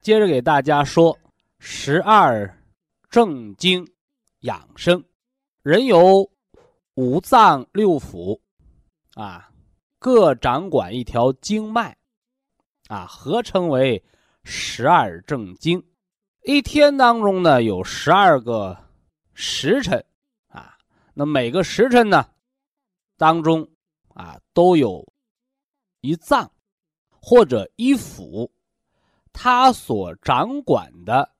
接着给大家说十二正经养生。人有五脏六腑，啊，各掌管一条经脉，啊，合称为十二正经。一天当中呢，有十二个时辰，啊，那每个时辰呢，当中啊，都有一脏或者一腑。他所掌管的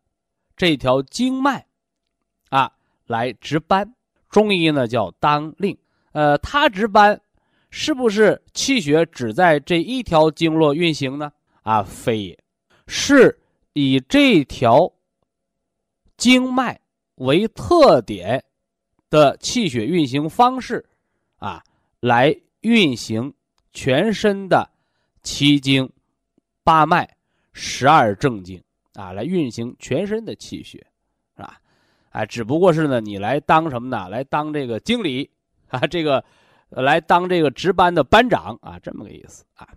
这条经脉，啊，来值班。中医呢叫当令。呃，他值班，是不是气血只在这一条经络运行呢？啊，非也，是以这条经脉为特点的气血运行方式，啊，来运行全身的七经八脉。十二正经啊，来运行全身的气血，是吧？哎，只不过是呢，你来当什么呢？来当这个经理啊，这个来当这个值班的班长啊，这么个意思啊。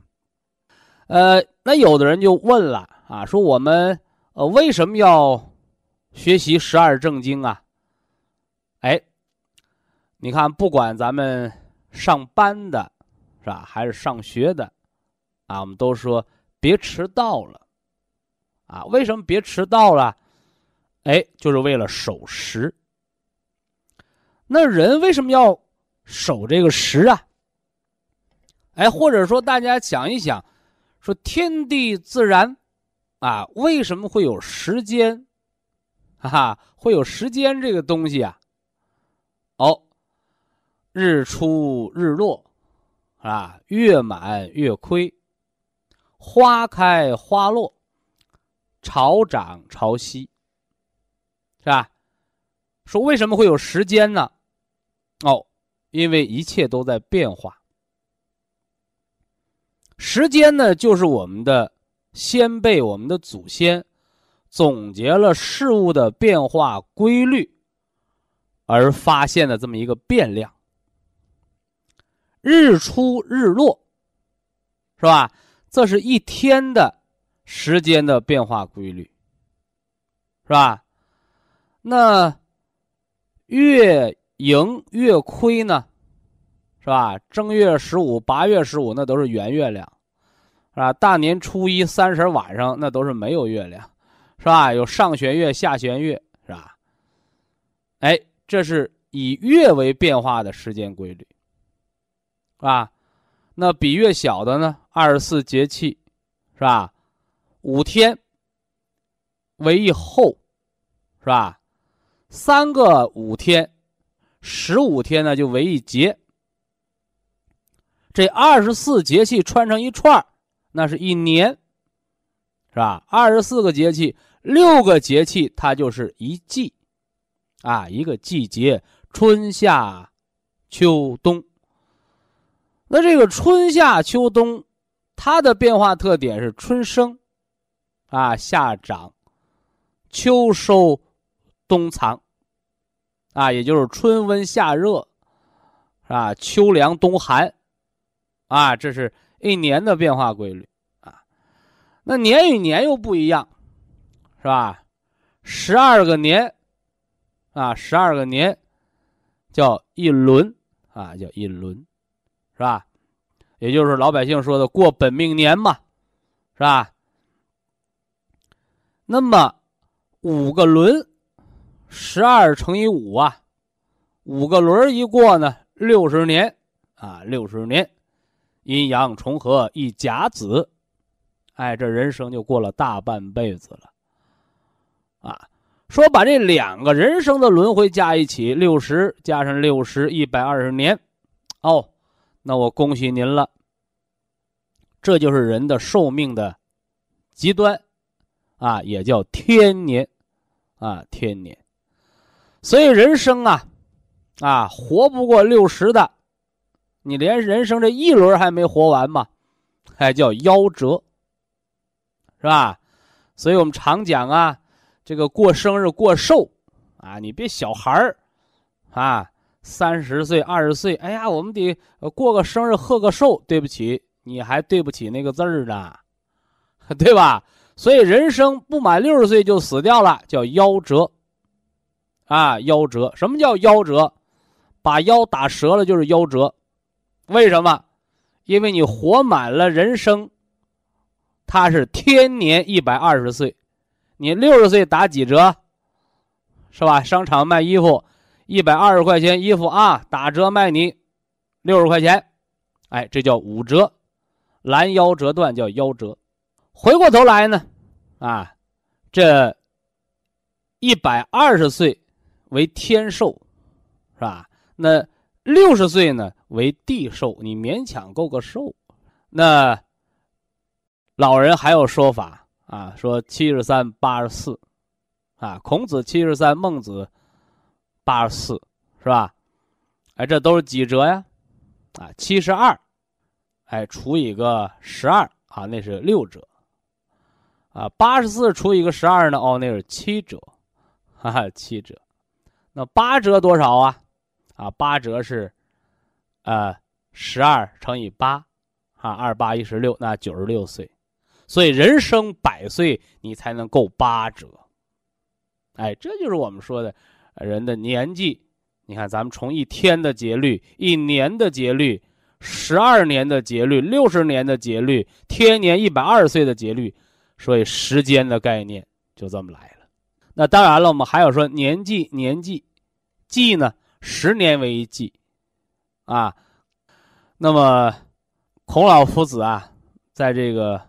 呃，那有的人就问了啊，说我们呃为什么要学习十二正经啊？哎，你看，不管咱们上班的，是吧，还是上学的，啊，我们都说别迟到了。啊，为什么别迟到了？哎，就是为了守时。那人为什么要守这个时啊？哎，或者说大家想一想，说天地自然啊，为什么会有时间？哈哈，会有时间这个东西啊？哦，日出日落，啊，月满月亏，花开花落。潮涨潮汐，是吧？说为什么会有时间呢？哦，因为一切都在变化。时间呢，就是我们的先辈、我们的祖先总结了事物的变化规律而发现的这么一个变量。日出日落，是吧？这是一天的。时间的变化规律，是吧？那月盈月亏呢？是吧？正月十五、八月十五那都是圆月亮，是吧？大年初一、三十晚上那都是没有月亮，是吧？有上弦月、下弦月，是吧？哎，这是以月为变化的时间规律，是吧？那比月小的呢？二十四节气，是吧？五天为一候，是吧？三个五天，十五天呢就为一节。这二十四节气串成一串那是一年，是吧？二十四个节气，六个节气，它就是一季，啊，一个季节，春夏秋冬。那这个春夏秋冬，它的变化特点是春生。啊，夏长，秋收，冬藏，啊，也就是春温夏热，啊，秋凉冬寒，啊，这是一年的变化规律啊。那年与年又不一样，是吧？十二个年，啊，十二个年叫一轮，啊，叫一轮，是吧？也就是老百姓说的过本命年嘛，是吧？那么五个轮，十二乘以五啊，五个轮一过呢，六十年啊，六十年，阴阳重合一甲子，哎，这人生就过了大半辈子了，啊。说把这两个人生的轮回加一起，六十加上六十，一百二十年，哦，那我恭喜您了。这就是人的寿命的极端，啊，也叫天年，啊，天年。所以人生啊，啊，活不过六十的，你连人生这一轮还没活完嘛，还叫夭折，是吧？所以我们常讲啊。这个过生日过寿，啊，你别小孩儿，啊，三十岁二十岁，哎呀，我们得过个生日贺个寿。对不起，你还对不起那个字儿呢，对吧？所以人生不满六十岁就死掉了，叫夭折，啊，夭折。什么叫夭折？把腰打折了就是夭折。为什么？因为你活满了人生，它是天年一百二十岁。你六十岁打几折，是吧？商场卖衣服，一百二十块钱衣服啊，打折卖你六十块钱，哎，这叫五折，拦腰折断叫夭折。回过头来呢，啊，这一百二十岁为天寿，是吧？那六十岁呢为地寿，你勉强够个寿。那老人还有说法。啊，说七十三八十四，啊，孔子七十三，孟子八十四，是吧？哎，这都是几折呀？啊，七十二，哎，除以个十二，啊，那是六折。啊，八十四除以个十二呢？哦，那是七折，哈哈，七折。那八折多少啊？啊，八折是，呃，十二乘以八，啊，二八一十六，那九十六岁。所以人生百岁，你才能够八折。哎，这就是我们说的，人的年纪。你看，咱们从一天的节律、一年的节律、十二年的节律、六十年的节律、天年一百二十岁的节律，所以时间的概念就这么来了。那当然了，我们还有说年纪，年纪，纪呢，十年为一纪，啊。那么，孔老夫子啊，在这个。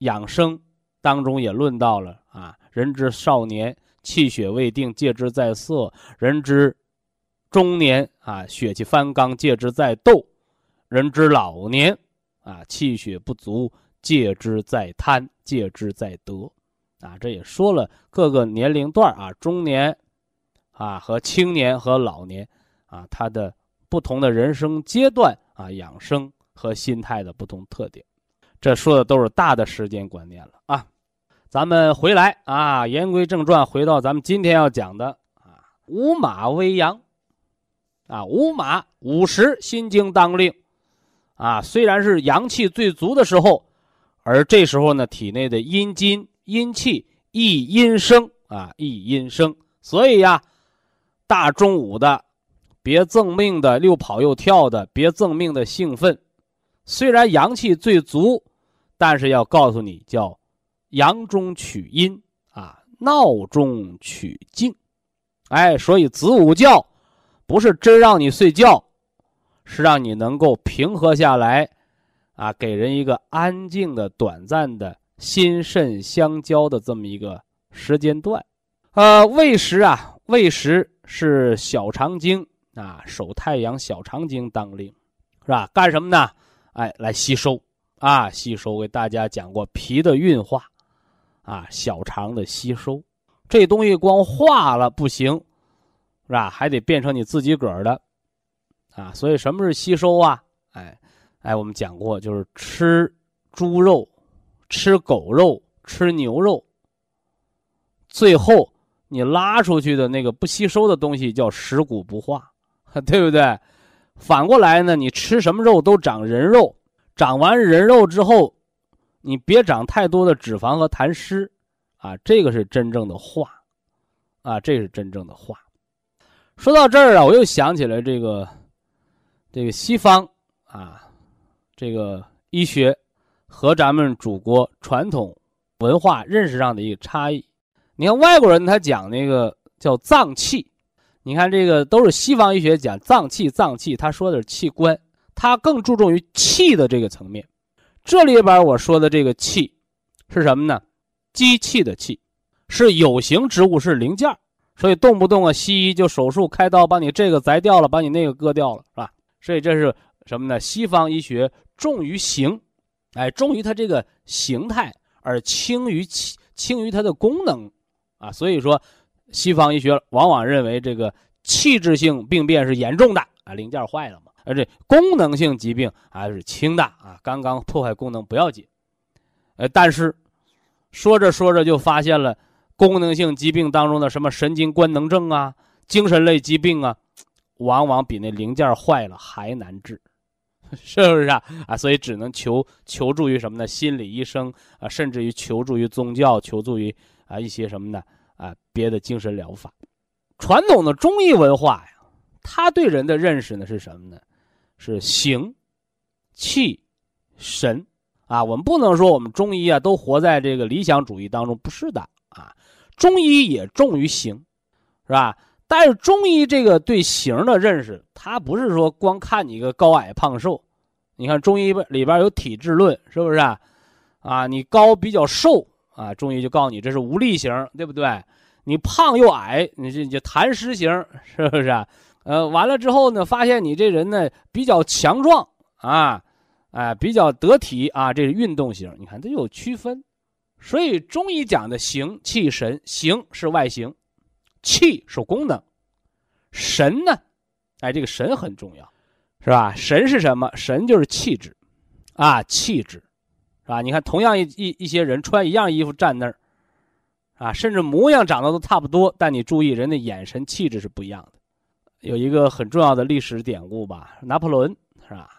养生当中也论到了啊，人之少年气血未定，戒之在色；人之中年啊，血气方刚，戒之在斗；人之老年啊，气血不足，戒之在贪，戒之在得。啊，这也说了各个年龄段啊，中年啊和青年和老年啊，他的不同的人生阶段啊，养生和心态的不同特点。这说的都是大的时间观念了啊，咱们回来啊，言归正传，回到咱们今天要讲的啊，五马为阳，啊，五马午时心经当令，啊，虽然是阳气最足的时候，而这时候呢，体内的阴精阴气亦阴生啊，亦阴生，所以呀，大中午的，别赠命的，又跑又跳的，别赠命的兴奋，虽然阳气最足。但是要告诉你，叫阳中取阴啊，闹中取静，哎，所以子午觉不是真让你睡觉，是让你能够平和下来，啊，给人一个安静的、短暂的心肾相交的这么一个时间段。呃，未时啊，未时是小肠经啊，手太阳小肠经当令，是吧？干什么呢？哎，来吸收。啊，吸收给大家讲过脾的运化，啊，小肠的吸收，这东西光化了不行，是吧？还得变成你自己个儿的，啊，所以什么是吸收啊？哎，哎，我们讲过，就是吃猪肉、吃狗肉、吃牛肉，最后你拉出去的那个不吸收的东西叫食骨不化，对不对？反过来呢，你吃什么肉都长人肉。长完人肉之后，你别长太多的脂肪和痰湿，啊，这个是真正的化，啊，这是真正的化。说到这儿啊，我又想起来这个，这个西方啊，这个医学和咱们祖国传统文化认识上的一个差异。你看外国人他讲那个叫脏器，你看这个都是西方医学讲脏器，脏器他说的是器官，他更注重于气的这个层面。这里边我说的这个气是什么呢？机器的气，是有形植物，是零件所以动不动啊，西医就手术开刀把你这个摘掉了，把你那个割掉了，是吧？所以这是什么呢？西方医学重于形，哎，重于它这个形态，而轻于气，轻于它的功能，啊，所以说西方医学往往认为这个器质性病变是严重的啊，零件坏了嘛。而这功能性疾病还是轻的啊，刚刚破坏功能不要紧，呃，但是说着说着就发现了功能性疾病当中的什么神经官能症啊、精神类疾病啊，往往比那零件坏了还难治，是不是啊？啊，所以只能求求助于什么呢？心理医生啊，甚至于求助于宗教，求助于啊一些什么呢？啊，别的精神疗法。传统的中医文化呀，他对人的认识呢是什么呢？是形、气、神啊！我们不能说我们中医啊都活在这个理想主义当中，不是的啊。中医也重于形，是吧？但是中医这个对形的认识，它不是说光看你一个高矮胖瘦。你看中医里边有体质论，是不是啊？啊，你高比较瘦啊，中医就告诉你这是无力型，对不对？你胖又矮，你这就痰湿型，是不是？呃，完了之后呢，发现你这人呢比较强壮啊，哎，比较得体啊，这是运动型。你看这有区分，所以中医讲的形气神，形是外形，气是功能，神呢，哎，这个神很重要，是吧？神是什么？神就是气质，啊，气质，是吧？你看同样一一一些人穿一样衣服站那儿，啊，甚至模样长得都差不多，但你注意人的眼神气质是不一样的。有一个很重要的历史典故吧，拿破仑是吧？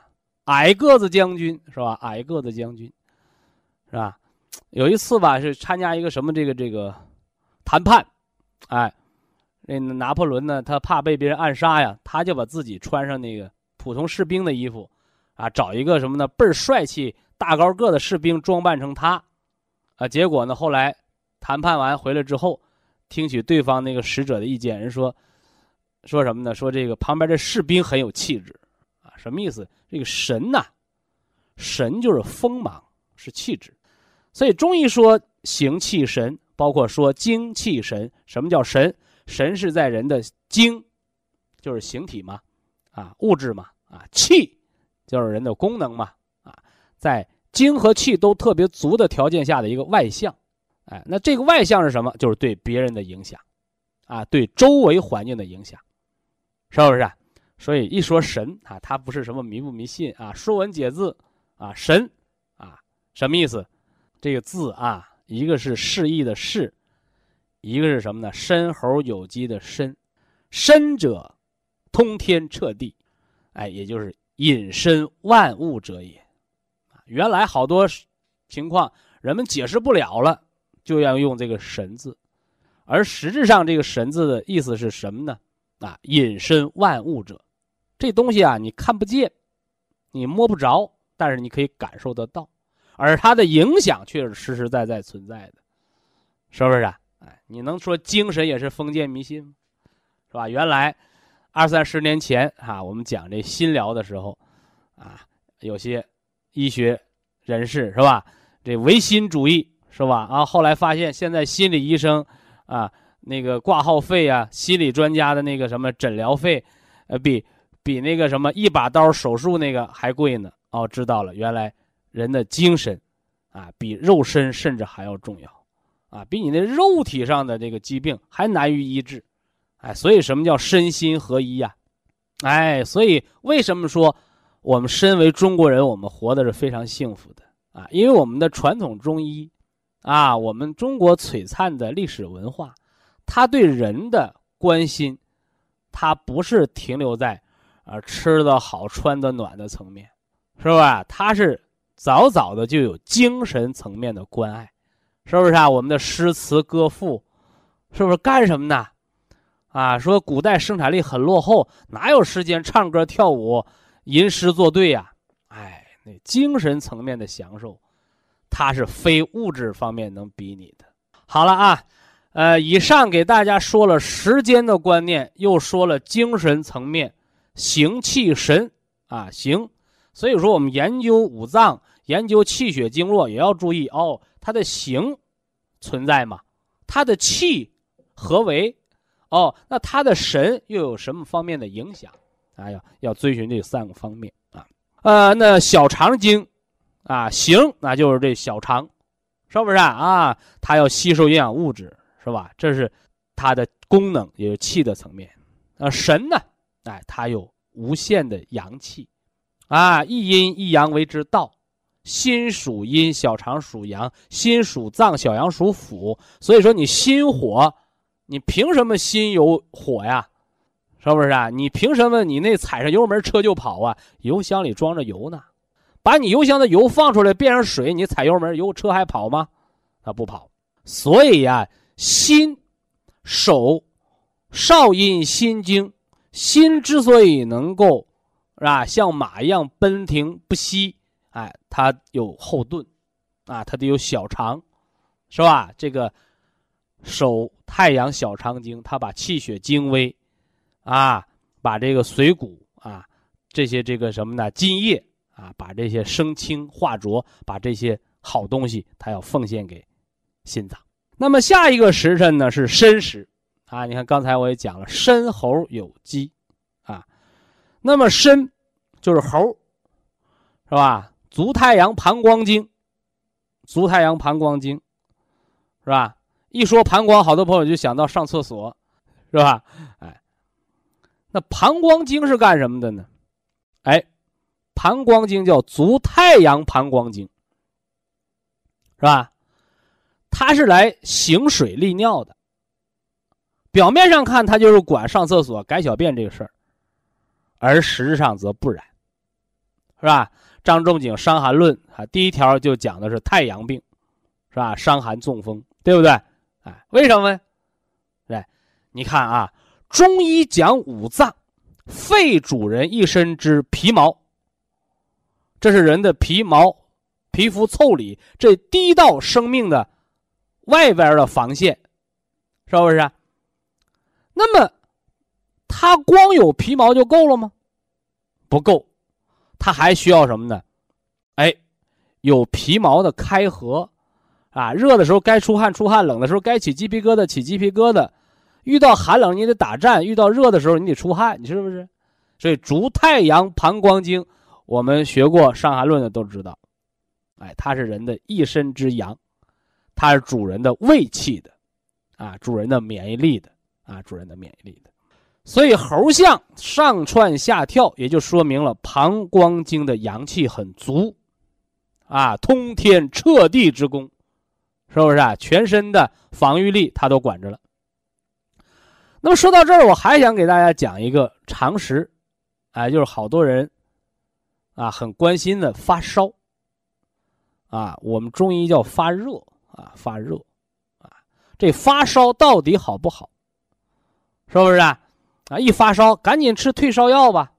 矮个子将军是吧？矮个子将军，是吧？有一次吧，是参加一个什么这个这个谈判，哎，那拿破仑呢，他怕被别人暗杀呀，他就把自己穿上那个普通士兵的衣服，啊，找一个什么呢倍儿帅气大高个的士兵装扮成他，啊，结果呢，后来谈判完回来之后，听取对方那个使者的意见，人说。说什么呢？说这个旁边这士兵很有气质，啊，什么意思？这个神呐，神就是锋芒，是气质，所以中医说形气神，包括说精气神。什么叫神？神是在人的精，就是形体嘛，啊，物质嘛，啊，气就是人的功能嘛，啊，在精和气都特别足的条件下的一个外向，哎，那这个外向是什么？就是对别人的影响，啊，对周围环境的影响。是不是？所以一说神啊，他不是什么迷不迷信啊，《说文解字》啊，神啊，什么意思？这个字啊，一个是示意的示，一个是什么呢？申猴有机的申，申者通天彻地，哎，也就是隐身万物者也。原来好多情况人们解释不了了，就要用这个神字，而实质上这个神字的意思是什么呢？啊，隐身万物者，这东西啊，你看不见，你摸不着，但是你可以感受得到，而它的影响却是实实在在存在的，是不是啊？哎，你能说精神也是封建迷信吗？是吧？原来二三十年前啊，我们讲这心疗的时候，啊，有些医学人士是吧？这唯心主义是吧？啊，后来发现现在心理医生啊。那个挂号费啊，心理专家的那个什么诊疗费，呃，比比那个什么一把刀手术那个还贵呢。哦，知道了，原来人的精神，啊，比肉身甚至还要重要，啊，比你那肉体上的这个疾病还难于医治，哎，所以什么叫身心合一呀？哎，所以为什么说我们身为中国人，我们活的是非常幸福的啊？因为我们的传统中医，啊，我们中国璀璨的历史文化。他对人的关心，他不是停留在，啊吃的好、穿的暖的层面，是吧？他是早早的就有精神层面的关爱，是不是啊？我们的诗词歌赋，是不是干什么呢？啊，说古代生产力很落后，哪有时间唱歌跳舞、吟诗作对呀？哎，那精神层面的享受，它是非物质方面能比拟的。好了啊。呃，以上给大家说了时间的观念，又说了精神层面，形气神啊形。所以说，我们研究五脏、研究气血经络，也要注意哦，它的形存在吗？它的气何为？哦，那它的神又有什么方面的影响？啊，要要遵循这三个方面啊。呃，那小肠经啊，形那就是这小肠，是不是啊？啊，它要吸收营养物质，是吧？这是它的功能，也是气的层面。啊，神呢？哎，它有无限的阳气，啊，一阴一阳为之道。心属阴，小肠属阳；心属脏，小阳属腑。所以说，你心火，你凭什么心有火呀？是不是啊？你凭什么你那踩上油门车就跑啊？油箱里装着油呢，把你油箱的油放出来变成水，你踩油门油车还跑吗？它不跑。所以呀，心手少阴心经，心之所以能够是吧，像马一样奔腾不息。哎，它有后盾，啊，它得有小肠，是吧？这个手太阳小肠经，它把气血精微，啊，把这个髓骨啊，这些这个什么呢？津液啊，把这些生清化浊，把这些好东西，它要奉献给心脏。那么下一个时辰呢是申时，啊，你看刚才我也讲了，申猴有鸡，啊，那么申就是猴，是吧？足太阳膀胱经，足太阳膀胱经，是吧？一说膀胱，好多朋友就想到上厕所，是吧？哎，那膀胱经是干什么的呢？哎，膀胱经叫足太阳膀胱经，是吧？它是来行水利尿的。表面上看，它就是管上厕所、改小便这个事儿，而实质上则不然，是吧？张仲景《伤寒论》啊，第一条就讲的是太阳病，是吧？伤寒中风，对不对？哎，为什么呢？对，你看啊，中医讲五脏，肺主人一身之皮毛，这是人的皮毛、皮肤腠理这第一道生命的外边的防线，是不是？那么，它光有皮毛就够了吗？不够。它还需要什么呢？哎，有皮毛的开合，啊，热的时候该出汗出汗，冷的时候该起鸡皮疙瘩起鸡皮疙瘩，遇到寒冷你得打战，遇到热的时候你得出汗，你是不是？所以足太阳膀胱经，我们学过《伤寒论》的都知道，哎，它是人的一身之阳，它是主人的胃气的，啊，主人的免疫力的，啊，主人的免疫力的。所以猴象上窜下跳，也就说明了膀胱经的阳气很足，啊，通天彻地之功，是不是啊？全身的防御力它都管着了。那么说到这儿，我还想给大家讲一个常识，哎，就是好多人啊很关心的发烧，啊，我们中医叫发热啊，发热啊，这发烧到底好不好？是不是啊？啊，一发烧赶紧吃退烧药吧，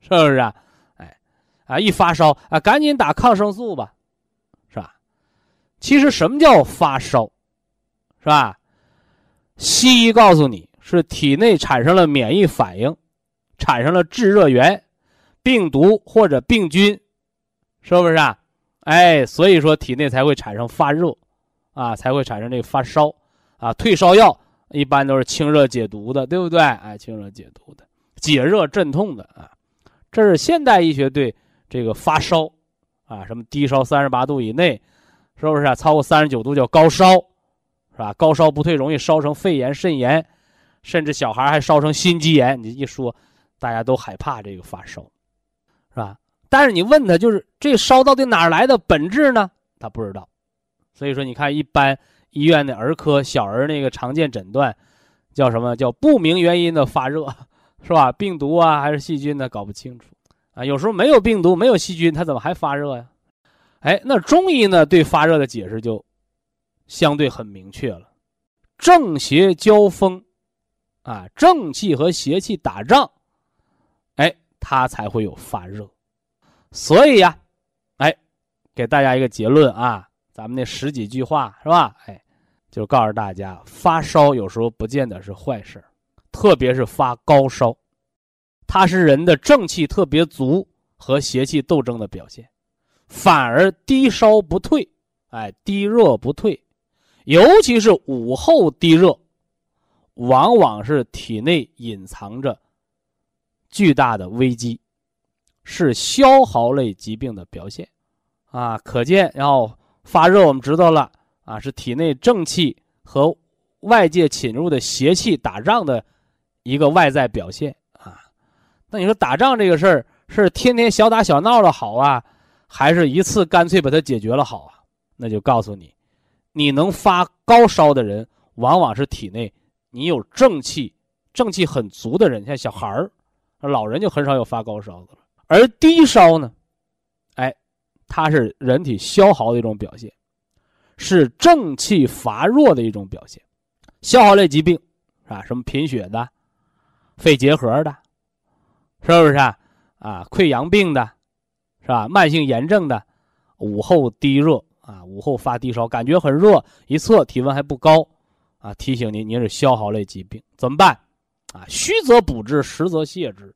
是不是啊？哎，啊，一发烧啊，赶紧打抗生素，吧？其实什么叫发烧，是吧？西医告诉你是体内产生了免疫反应，产生了致热源，病毒或者病菌，是不是啊？哎，所以说体内才会产生发热，啊，才会产生这个发烧，啊，退烧药。一般都是清热解毒的，对不对？哎，清热解毒的，解热镇痛的啊，这是现代医学对这个发烧，啊，什么低烧三十八度以内，是不是啊？超过三十九度叫高烧，是吧？高烧不退，容易烧成肺炎、肾炎，甚至小孩还烧成心肌炎。你一说，大家都害怕这个发烧，是吧？但是你问他，就是这烧到底哪来的本质呢？他不知道。所以说，你看一般。医院的儿科小儿那个常见诊断，叫什么叫不明原因的发热，是吧？病毒啊还是细菌呢？搞不清楚啊。有时候没有病毒没有细菌，它怎么还发热呀？哎，那中医呢对发热的解释就相对很明确了，正邪交锋，啊，正气和邪气打仗，哎，它才会有发热。所以呀，哎，给大家一个结论啊。咱们那十几句话是吧？哎，就告诉大家，发烧有时候不见得是坏事特别是发高烧，它是人的正气特别足和邪气斗争的表现，反而低烧不退，哎，低热不退，尤其是午后低热，往往是体内隐藏着巨大的危机，是消耗类疾病的表现，啊，可见，然后发热，我们知道了。啊，是体内正气和外界侵入的邪气打仗的一个外在表现啊。那你说打仗这个事儿是天天小打小闹的好啊，还是一次干脆把它解决了好啊？那就告诉你，你能发高烧的人，往往是体内你有正气、正气很足的人，像小孩儿、老人就很少有发高烧的了。而低烧呢，哎，它是人体消耗的一种表现。是正气乏弱的一种表现，消耗类疾病，是吧？什么贫血的、肺结核的，是不是啊？啊，溃疡病的，是吧？慢性炎症的，午后低热啊，午后发低烧，感觉很热，一测体温还不高，啊，提醒您，您是消耗类疾病，怎么办？啊，虚则补之，实则泻之，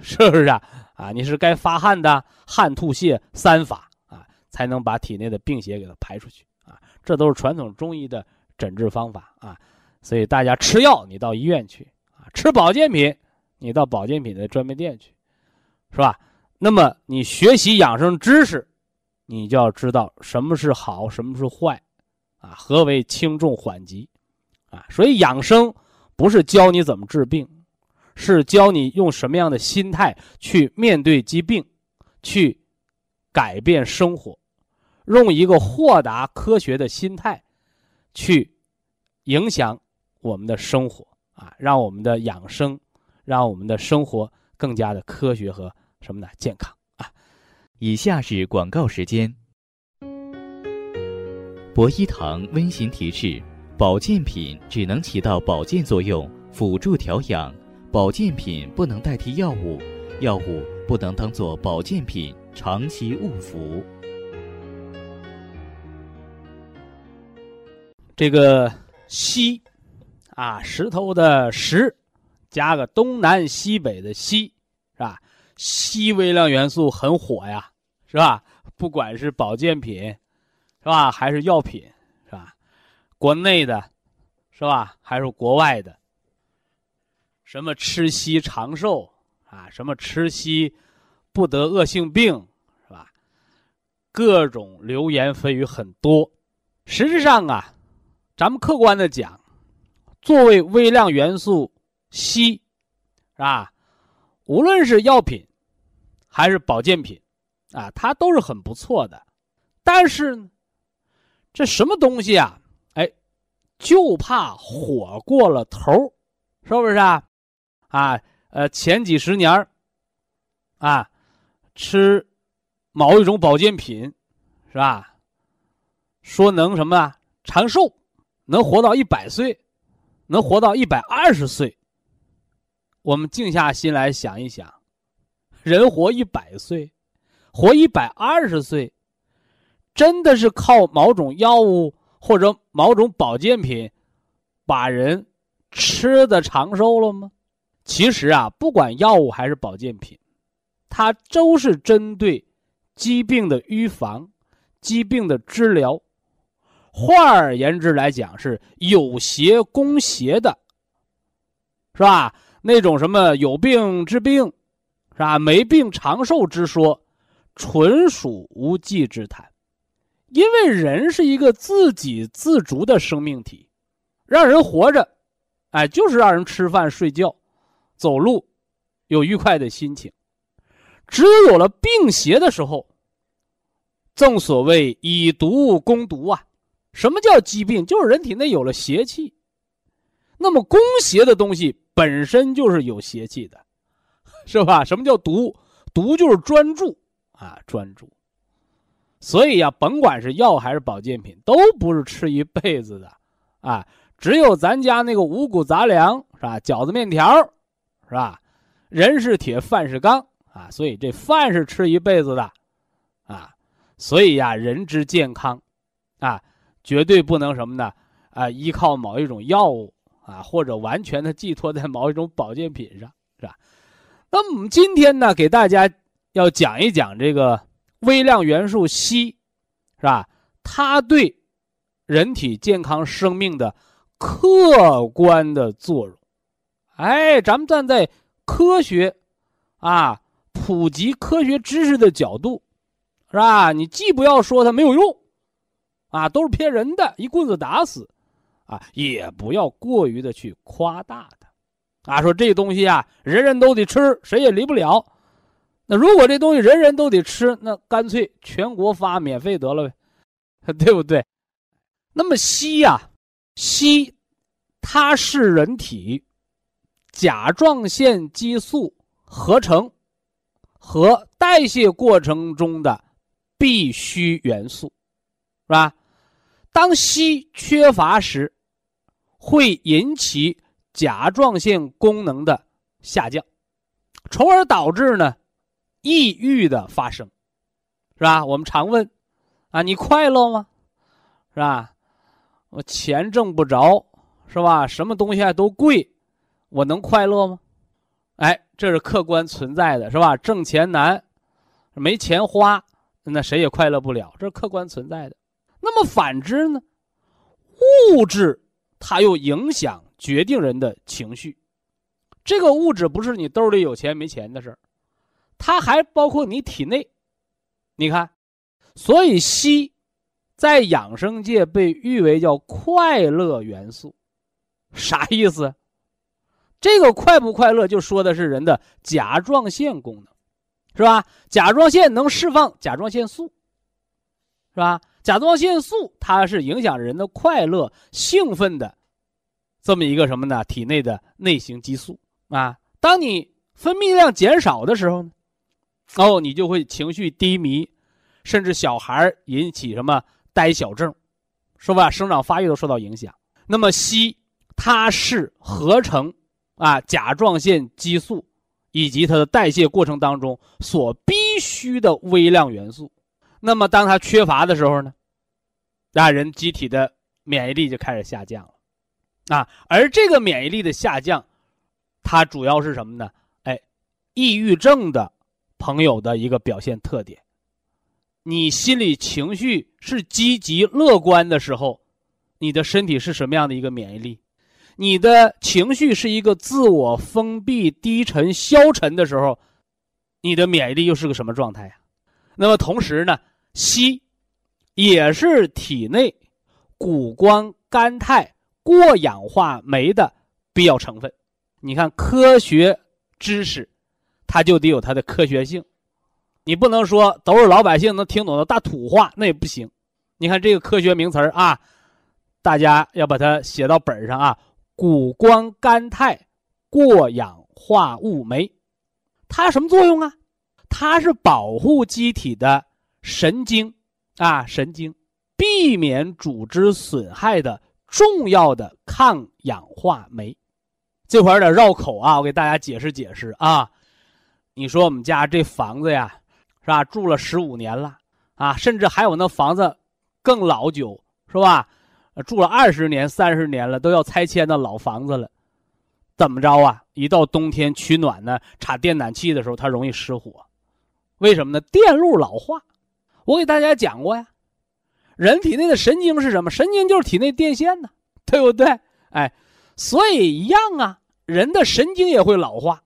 是不是啊？啊，你是该发汗的，汗吐泻三法啊，才能把体内的病邪给它排出去啊。这都是传统中医的诊治方法啊，所以大家吃药你到医院去啊，吃保健品你到保健品的专卖店去，是吧？那么你学习养生知识，你就要知道什么是好，什么是坏，啊，何为轻重缓急，啊，所以养生不是教你怎么治病，是教你用什么样的心态去面对疾病，去改变生活。用一个豁达科学的心态，去影响我们的生活啊，让我们的养生，让我们的生活更加的科学和什么呢？健康啊！以下是广告时间。博一堂温馨提示：保健品只能起到保健作用，辅助调养；保健品不能代替药物，药物不能当做保健品长期误服。这个西，啊，石头的石，加个东南西北的西，是吧？硒微量元素很火呀，是吧？不管是保健品，是吧？还是药品，是吧？国内的，是吧？还是国外的？什么吃硒长寿啊？什么吃硒不得恶性病，是吧？各种流言蜚语很多，实质上啊。咱们客观的讲，作为微量元素硒，是吧？无论是药品还是保健品，啊，它都是很不错的。但是，这什么东西啊？哎，就怕火过了头，是不是啊？啊，呃，前几十年啊，吃某一种保健品，是吧？说能什么啊长寿。能活到一百岁，能活到一百二十岁。我们静下心来想一想，人活一百岁，活一百二十岁，真的是靠某种药物或者某种保健品把人吃的长寿了吗？其实啊，不管药物还是保健品，它都是针对疾病的预防、疾病的治疗。换而言之来讲，是有邪攻邪的，是吧？那种什么有病治病，是吧？没病长寿之说，纯属无稽之谈。因为人是一个自给自足的生命体，让人活着，哎，就是让人吃饭、睡觉、走路，有愉快的心情。只有有了病邪的时候，正所谓以毒攻毒啊。什么叫疾病？就是人体内有了邪气。那么攻邪的东西本身就是有邪气的，是吧？什么叫毒？毒就是专注啊，专注。所以呀，甭管是药还是保健品，都不是吃一辈子的啊。只有咱家那个五谷杂粮是吧？饺子面条是吧？人是铁，饭是钢啊。所以这饭是吃一辈子的啊。所以呀，人之健康啊。绝对不能什么呢？啊依靠某一种药物啊，或者完全的寄托在某一种保健品上，是吧？那我们今天呢，给大家要讲一讲这个微量元素硒，是吧？它对人体健康生命的客观的作用。哎，咱们站在科学啊，普及科学知识的角度，是吧？你既不要说它没有用，啊，都是骗人的，一棍子打死，啊，也不要过于的去夸大它，啊，说这东西啊，人人都得吃，谁也离不了。那如果这东西人人都得吃，那干脆全国发免费得了呗，对不对？那么硒呀，硒，它是人体。甲状腺激素合成和代谢过程中的必需元素，是吧？当硒缺乏时，会引起甲状腺功能的下降，从而导致呢抑郁的发生，是吧？我们常问啊，你快乐吗？是吧？我钱挣不着，是吧？什么东西都贵。我能快乐吗？哎，这是客观存在的，是吧？挣钱难，没钱花，那谁也快乐不了，这是客观存在的。那么反之呢？物质它又影响决定人的情绪。这个物质不是你兜里有钱没钱的事儿，它还包括你体内。你看，所以硒在养生界被誉为叫快乐元素，啥意思？这个快不快乐，就说的是人的甲状腺功能，是吧？甲状腺能释放甲状腺素，是吧？甲状腺素它是影响人的快乐、兴奋的，这么一个什么呢？体内的内型激素啊。当你分泌量减少的时候呢，哦，你就会情绪低迷，甚至小孩引起什么呆小症，是吧？生长发育都受到影响。那么硒，它是合成。啊，甲状腺激素以及它的代谢过程当中所必需的微量元素，那么当它缺乏的时候呢，那人机体的免疫力就开始下降，啊，而这个免疫力的下降，它主要是什么呢？哎，抑郁症的朋友的一个表现特点，你心理情绪是积极乐观的时候，你的身体是什么样的一个免疫力？你的情绪是一个自我封闭、低沉、消沉的时候，你的免疫力又是个什么状态呀？那么同时呢，硒也是体内谷胱甘肽过氧化酶的必要成分。你看，科学知识，它就得有它的科学性，你不能说都是老百姓能听懂的大土话，那也不行。你看这个科学名词啊，大家要把它写到本上啊。谷胱甘肽过氧化物酶，它什么作用啊？它是保护机体的神经啊，神经避免组织损害的重要的抗氧化酶。这块有点绕口啊，我给大家解释解释啊。你说我们家这房子呀，是吧？住了十五年了啊，甚至还有那房子更老久，是吧？住了二十年、三十年了，都要拆迁的老房子了，怎么着啊？一到冬天取暖呢，插电暖气的时候，它容易失火，为什么呢？电路老化。我给大家讲过呀，人体内的神经是什么？神经就是体内电线呢，对不对？哎，所以一样啊，人的神经也会老化。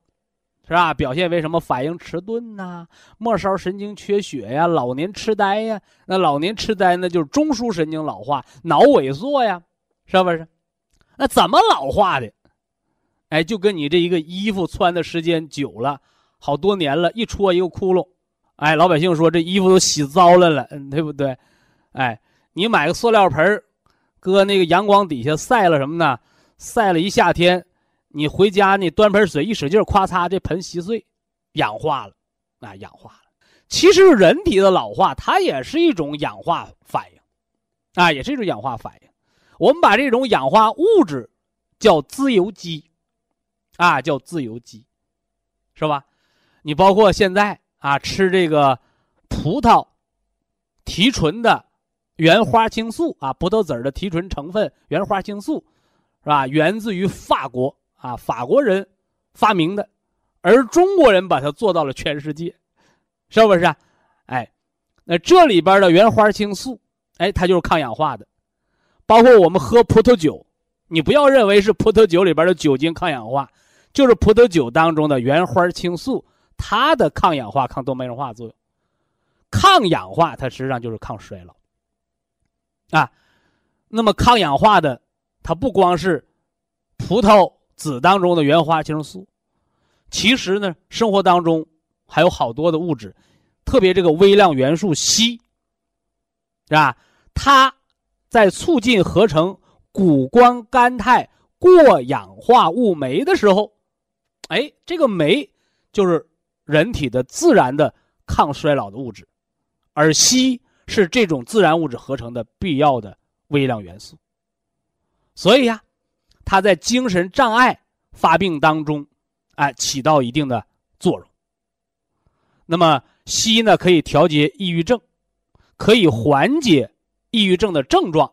是吧？表现为什么反应迟钝呐？末梢神经缺血呀，老年痴呆呀。那老年痴呆那就是中枢神经老化，脑萎缩呀，是不是？那怎么老化的？哎，就跟你这一个衣服穿的时间久了，好多年了，一戳一个窟窿，哎，老百姓说这衣服都洗糟了了，对不对？哎，你买个塑料盆搁那个阳光底下晒了什么呢？晒了一夏天。你回家，你端盆水一使劲，咔嚓，这盆稀碎，氧化了，啊，氧化了。其实人体的老化，它也是一种氧化反应，啊，也是一种氧化反应。我们把这种氧化物质叫自由基，啊，叫自由基，是吧？你包括现在啊，吃这个葡萄提纯的原花青素啊，葡萄籽的提纯成分原花青素，是吧？源自于法国啊，法国人发明的，而中国人把它做到了全世界，是不是啊？哎，那这里边的原花青素，哎，它就是抗氧化的。包括我们喝葡萄酒，你不要认为是葡萄酒里边的酒精抗氧化，就是葡萄酒当中的原花青素，它的抗氧化、抗动脉硬化作用。抗氧化，它实际上就是抗衰老。啊，那么抗氧化的，它不光是葡萄籽当中的原花青素，其实呢，生活当中还有好多的物质，特别这个微量元素硒，是吧？它在促进合成谷胱甘肽过氧化物酶的时候，哎，这个酶就是人体的自然的抗衰老的物质，而硒。是这种自然物质合成的必要的微量元素，所以呀，它在精神障碍发病当中，哎，起到一定的作用。那么，硒呢，可以调节抑郁症，可以缓解抑郁症的症状，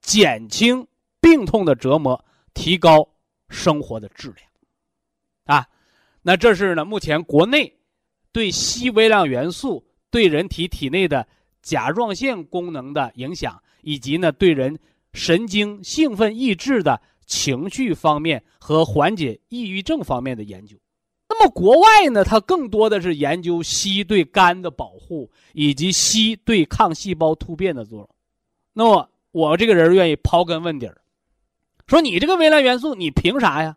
减轻病痛的折磨，提高生活的质量。啊，那这是呢，目前国内对硒微量元素对人体体内的。甲状腺功能的影响，以及呢对人神经兴奋抑制的情绪方面和缓解抑郁症方面的研究。那么国外呢，它更多的是研究硒对肝的保护，以及硒对抗细胞突变的作用。那么我这个人愿意刨根问底儿，说你这个微量元素，你凭啥呀？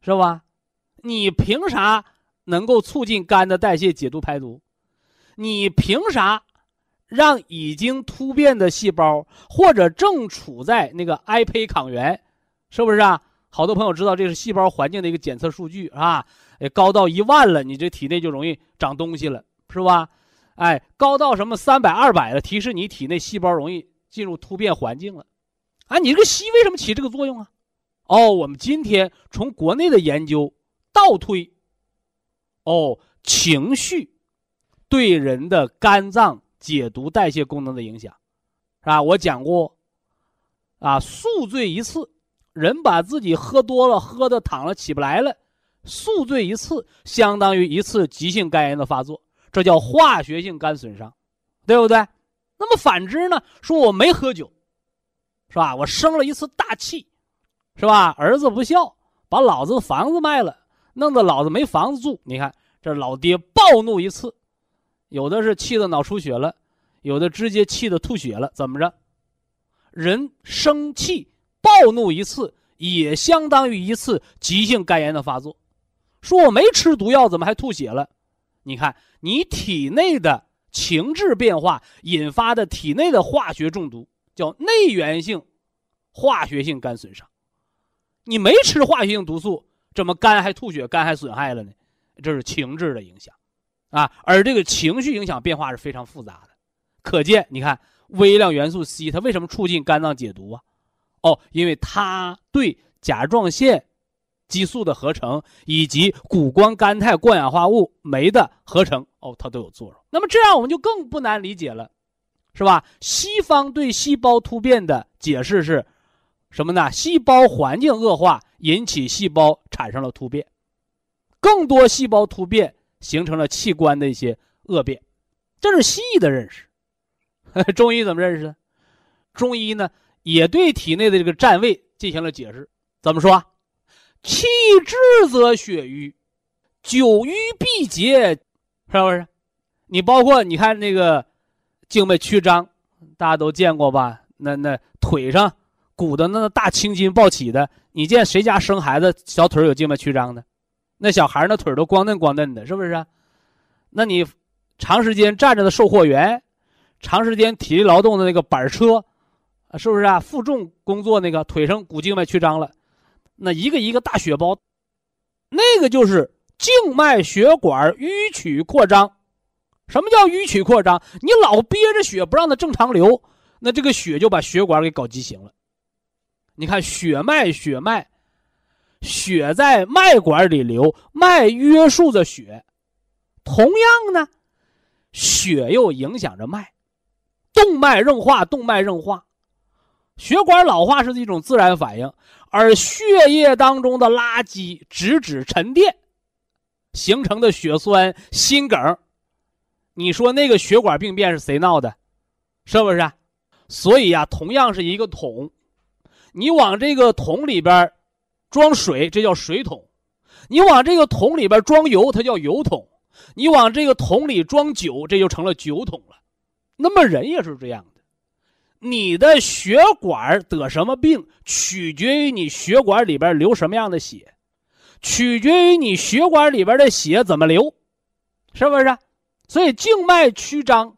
是吧？你凭啥能够促进肝的代谢、解毒、排毒？你凭啥？让已经突变的细胞，或者正处在那个癌胚抗原，是不是啊？好多朋友知道这是细胞环境的一个检测数据啊，高到一万了，你这体内就容易长东西了，是吧？哎，高到什么三百、二百了，提示你体内细胞容易进入突变环境了。啊，你这个硒为什么起这个作用啊？哦，我们今天从国内的研究倒推，哦，情绪对人的肝脏。解毒代谢功能的影响，是吧？我讲过，啊，宿醉一次，人把自己喝多了，喝的躺了起不来了，宿醉一次相当于一次急性肝炎的发作，这叫化学性肝损伤，对不对？那么反之呢？说我没喝酒，是吧？我生了一次大气，是吧？儿子不孝，把老子的房子卖了，弄得老子没房子住。你看，这老爹暴怒一次。有的是气得脑出血了，有的直接气得吐血了，怎么着？人生气暴怒一次，也相当于一次急性肝炎的发作。说我没吃毒药，怎么还吐血了？你看，你体内的情志变化引发的体内的化学中毒，叫内源性化学性肝损伤。你没吃化学性毒素，怎么肝还吐血，肝还损害了呢？这是情志的影响。啊，而这个情绪影响变化是非常复杂的，可见你看微量元素 C 它为什么促进肝脏解毒啊？哦，因为它对甲状腺激素的合成以及谷胱甘肽过氧化物酶的合成哦，它都有作用。那么这样我们就更不难理解了，是吧？西方对细胞突变的解释是什么呢？细胞环境恶化引起细胞产生了突变，更多细胞突变。形成了器官的一些恶变，这是西医的认识。中医怎么认识的？中医呢也对体内的这个占位进行了解释。怎么说？气滞则血瘀，久瘀必结，是不是？你包括你看那个静脉曲张，大家都见过吧？那那腿上鼓的那大青筋暴起的，你见谁家生孩子小腿有静脉曲张的？那小孩那腿都光嫩光嫩的，是不是？那你长时间站着的售货员，长时间体力劳动的那个板车，是不是啊？负重工作那个腿上骨静脉曲张了，那一个一个大血包，那个就是静脉血管淤曲扩张。什么叫淤曲扩张？你老憋着血不让它正常流，那这个血就把血管给搞畸形了。你看血脉，血脉。血在脉管里流，脉约束着血。同样呢，血又影响着脉，动脉硬化，动脉硬化，血管老化是一种自然反应，而血液当中的垃圾、脂质沉淀形成的血栓、心梗，你说那个血管病变是谁闹的？是不是？所以呀，同样是一个桶，你往这个桶里边装水，这叫水桶；你往这个桶里边装油，它叫油桶；你往这个桶里装酒，这就成了酒桶了。那么人也是这样的，你的血管得什么病，取决于你血管里边流什么样的血，取决于你血管里边的血怎么流，是不是？所以静脉曲张，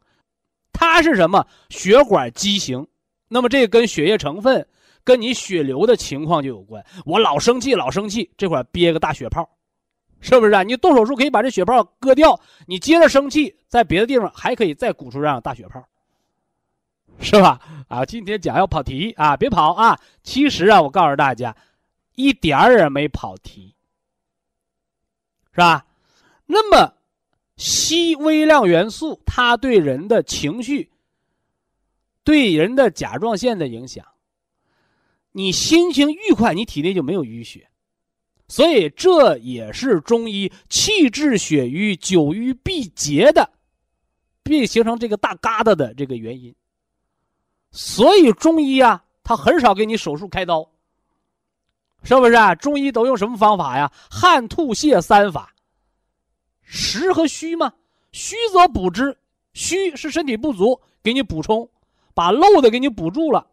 它是什么？血管畸形。那么这跟血液成分、跟你血流的情况就有关。我老生气，老生气，这块憋个大血泡，是不是啊？你动手术可以把这血泡割掉，你接着生气，在别的地方还可以再鼓出这样大血泡，是吧？啊，今天讲要跑题啊，别跑啊！其实啊，我告诉大家，一点儿也没跑题，是吧？那么，硒微量元素它对人的情绪。对人的甲状腺的影响，你心情愉快，你体内就没有淤血，所以这也是中医气滞血瘀、久瘀必结的，并形成这个大疙瘩的这个原因。所以中医啊，他很少给你手术开刀，是不是啊？中医都用什么方法呀？汗、吐、泻三法，实和虚嘛。虚则补之，虚是身体不足，给你补充。把漏的给你补住了，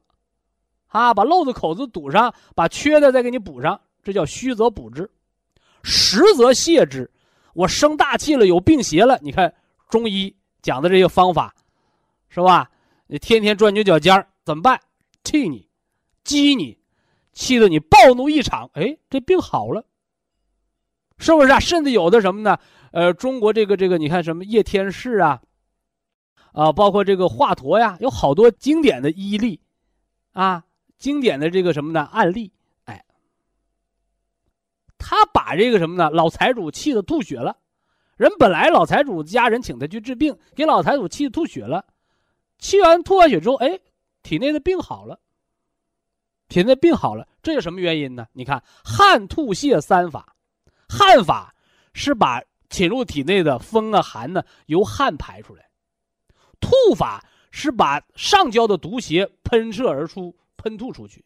啊，把漏的口子堵上，把缺的再给你补上，这叫虚则补之，实则泻之。我生大气了，有病邪了，你看中医讲的这些方法，是吧？你天天钻牛角尖怎么办？气你，激你，气得你暴怒一场，哎，这病好了，是不是啊？甚至有的什么呢？呃，中国这个这个，你看什么叶天士啊？啊，包括这个华佗呀，有好多经典的医例，啊，经典的这个什么呢？案例？哎，他把这个什么呢？老财主气得吐血了，人本来老财主家人请他去治病，给老财主气得吐血了，气完吐完血之后，哎，体内的病好了，体内病好了，这有什么原因呢？你看汗吐泻三法，汗法是把侵入体内的风啊寒呢由汗排出来。吐法是把上焦的毒邪喷射而出，喷吐出去；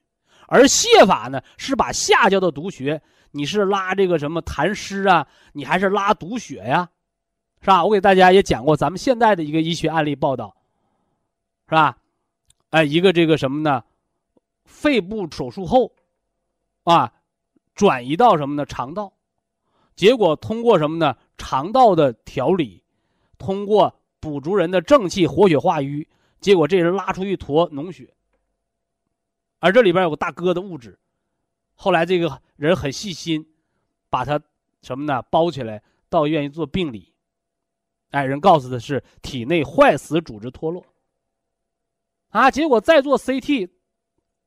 而泻法呢，是把下焦的毒血，你是拉这个什么痰湿啊，你还是拉毒血呀，是吧？我给大家也讲过咱们现在的一个医学案例报道，是吧？哎，一个这个什么呢？肺部手术后，啊，转移到什么呢？肠道，结果通过什么呢？肠道的调理，通过。补足人的正气，活血化瘀，结果这人拉出一坨脓血，而这里边有个大哥的物质。后来这个人很细心，把他什么呢包起来，到医院做病理。哎，人告诉他是体内坏死组织脱落。啊，结果再做 CT，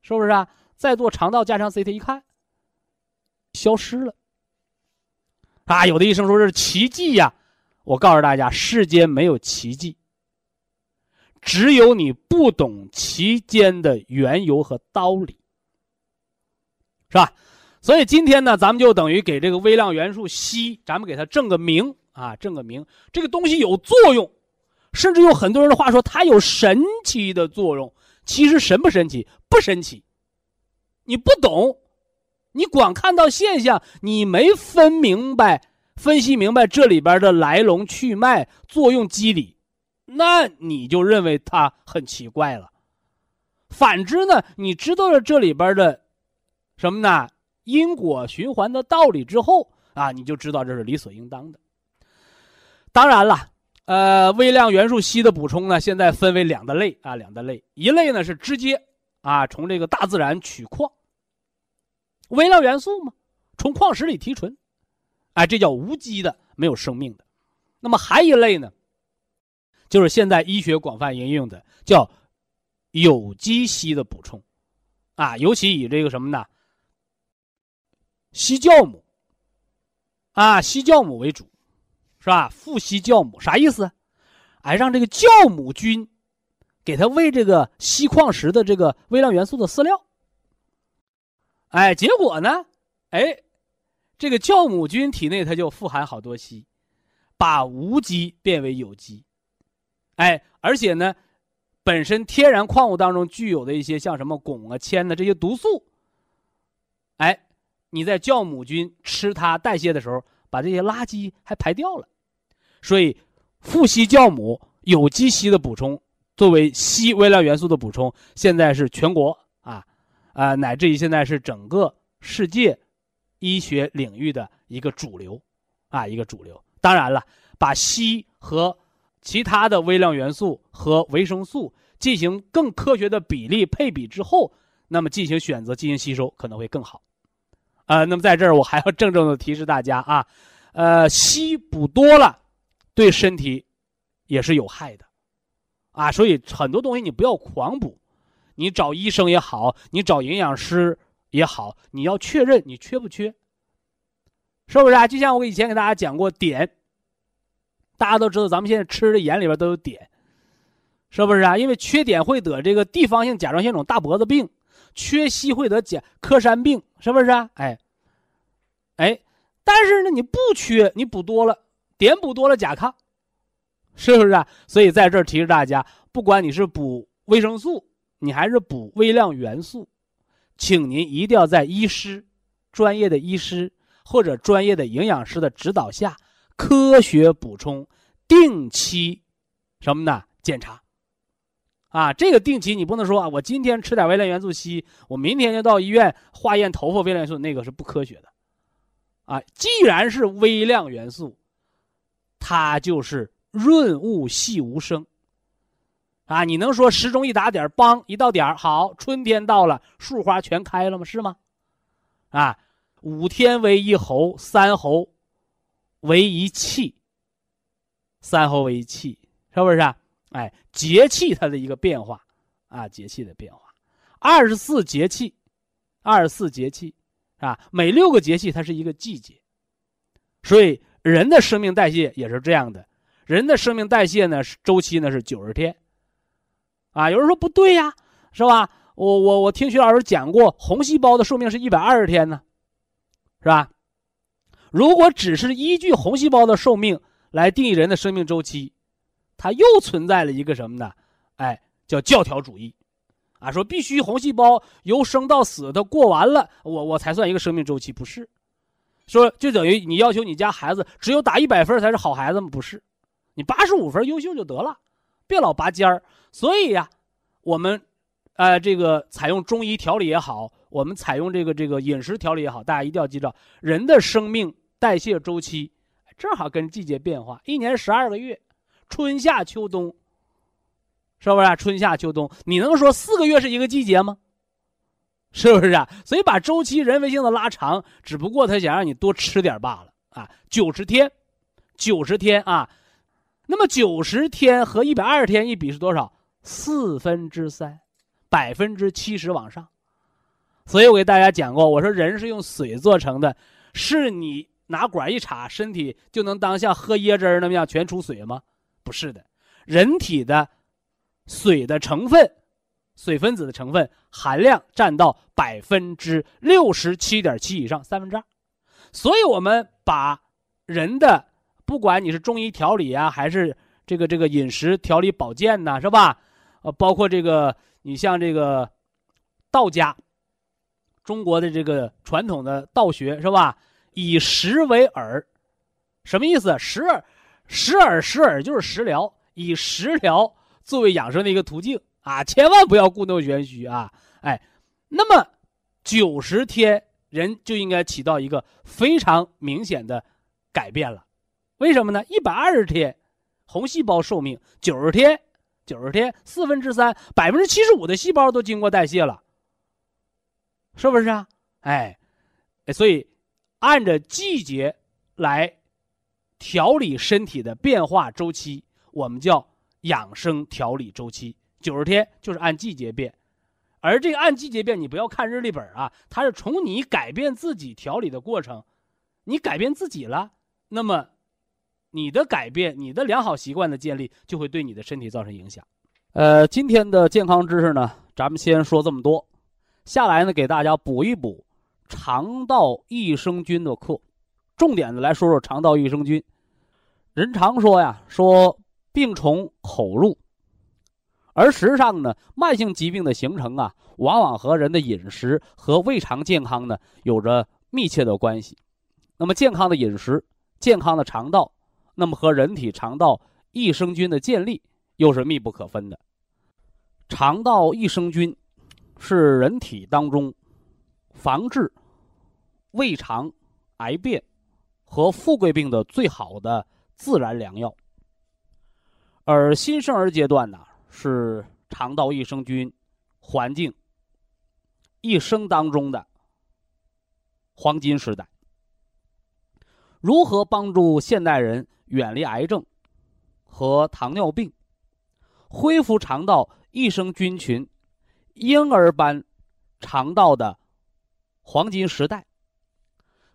是不是啊？再做肠道加强 CT，一看，消失了。啊，有的医生说这是奇迹呀。我告诉大家，世间没有奇迹，只有你不懂其间的缘由和道理，是吧？所以今天呢，咱们就等于给这个微量元素硒，咱们给它正个名啊，正个名。这个东西有作用，甚至有很多人的话说它有神奇的作用。其实神不神奇？不神奇。你不懂，你光看到现象，你没分明白。分析明白这里边的来龙去脉、作用机理，那你就认为它很奇怪了。反之呢，你知道了这里边的什么呢？因果循环的道理之后啊，你就知道这是理所应当的。当然了，呃，微量元素硒的补充呢，现在分为两大类啊，两大类。一类呢是直接啊从这个大自然取矿，微量元素嘛，从矿石里提纯。哎，这叫无机的，没有生命的。那么还一类呢，就是现在医学广泛应用的，叫有机硒的补充，啊，尤其以这个什么呢？硒酵母，啊，硒酵母为主，是吧？富硒酵母啥意思？哎，让这个酵母菌给他喂这个硒矿石的这个微量元素的饲料。哎，结果呢，哎，这个酵母菌体内它就富含好多硒，把无机变为有机。哎，而且呢，本身天然矿物当中具有的一些像什么汞啊、铅的这些毒素，哎，你在酵母菌吃它代谢的时候，把这些垃圾还排掉了。所以，富硒酵母有机硒的补充，作为硒微量元素的补充，现在是全国。啊，乃至于现在是整个世界医学领域的一个主流，啊，一个主流。当然了，把硒和其他的微量元素和维生素进行更科学的比例配比之后，那么进行选择、进行吸收可能会更好。啊，那么在这儿我还要郑重的提示大家啊，呃，硒补多了对身体也是有害的，啊，所以很多东西你不要狂补。你找医生也好，你找营养师也好，你要确认你缺不缺，是不是啊？就像我以前给大家讲过碘，大家都知道，咱们现在吃的盐里边都有碘，是不是啊？因为缺碘会得这个地方性甲状腺肿大脖子病，缺硒会得甲克山病，是不是啊？哎，哎，但是呢，你不缺，你补多了，碘补多了，甲亢，是不是啊？所以在这儿提示大家，不管你是补维生素。你还是补微量元素，请您一定要在医师、专业的医师或者专业的营养师的指导下，科学补充，定期什么呢？检查。啊，这个定期你不能说啊，我今天吃点微量元素硒，我明天就到医院化验头发微量元素，那个是不科学的。啊，既然是微量元素，它就是润物细无声。啊，你能说时钟一打点梆一到点好，春天到了，树花全开了吗？是吗？啊，五天为一候，三候为一气，三候为一气，是不是啊？哎，节气它的一个变化啊，节气的变化，二十四节气，二十四节气啊，每六个节气它是一个季节，所以人的生命代谢也是这样的，人的生命代谢呢周期呢是九十天。啊，有人说不对呀，是吧？我我我听徐老师讲过，红细胞的寿命是一百二十天呢，是吧？如果只是依据红细胞的寿命来定义人的生命周期，它又存在了一个什么呢？哎，叫教条主义，啊，说必须红细胞由生到死它过完了，我我才算一个生命周期，不是？说就等于你要求你家孩子只有打一百分才是好孩子吗？不是，你八十五分优秀就得了，别老拔尖儿。所以呀，我们，呃，这个采用中医调理也好，我们采用这个这个饮食调理也好，大家一定要记着，人的生命代谢周期正好跟季节变化，一年十二个月，春夏秋冬，是不是？春夏秋冬，你能说四个月是一个季节吗？是不是啊？所以把周期人为性的拉长，只不过他想让你多吃点罢了啊。九十天，九十天啊，那么九十天和一百二十天一比是多少？四分之三，百分之七十往上，所以我给大家讲过，我说人是用水做成的，是你拿管一插，身体就能当像喝椰汁儿那么样全出水吗？不是的，人体的水的成分，水分子的成分含量占到百分之六十七点七以上，三分之二。所以我们把人的，不管你是中医调理啊，还是这个这个饮食调理保健呐，是吧？呃，包括这个，你像这个道家，中国的这个传统的道学是吧？以食为饵，什么意思？食饵，食饵，食饵就是食疗，以食疗作为养生的一个途径啊！千万不要故弄玄虚啊！哎，那么九十天人就应该起到一个非常明显的改变了，为什么呢？一百二十天红细胞寿命，九十天。九十天，四分之三，百分之七十五的细胞都经过代谢了，是不是啊？哎，所以按着季节来调理身体的变化周期，我们叫养生调理周期。九十天就是按季节变，而这个按季节变，你不要看日历本啊，它是从你改变自己调理的过程，你改变自己了，那么。你的改变，你的良好习惯的建立，就会对你的身体造成影响，呃，今天的健康知识呢，咱们先说这么多。下来呢，给大家补一补肠道益生菌的课，重点的来说说肠道益生菌。人常说呀，说病从口入，而实际上呢，慢性疾病的形成啊，往往和人的饮食和胃肠健康呢有着密切的关系。那么，健康的饮食、健康的肠道，那么和人体肠道益生菌的建立又是密不可分的。肠道益生菌是人体当中防治胃肠癌变和富贵病的最好的自然良药。而新生儿阶段呢，是肠道益生菌环境一生当中的黄金时代。如何帮助现代人远离癌症和糖尿病，恢复肠道？益生菌群，婴儿般肠道的黄金时代。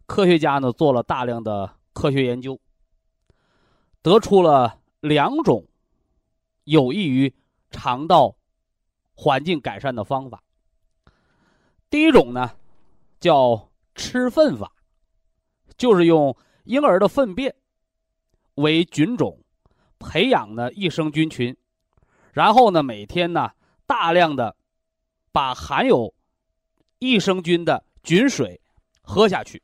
科学家呢做了大量的科学研究，得出了两种有益于肠道环境改善的方法。第一种呢叫吃粪法，就是用婴儿的粪便为菌种，培养的益生菌群。然后呢，每天呢，大量的把含有益生菌的菌水喝下去。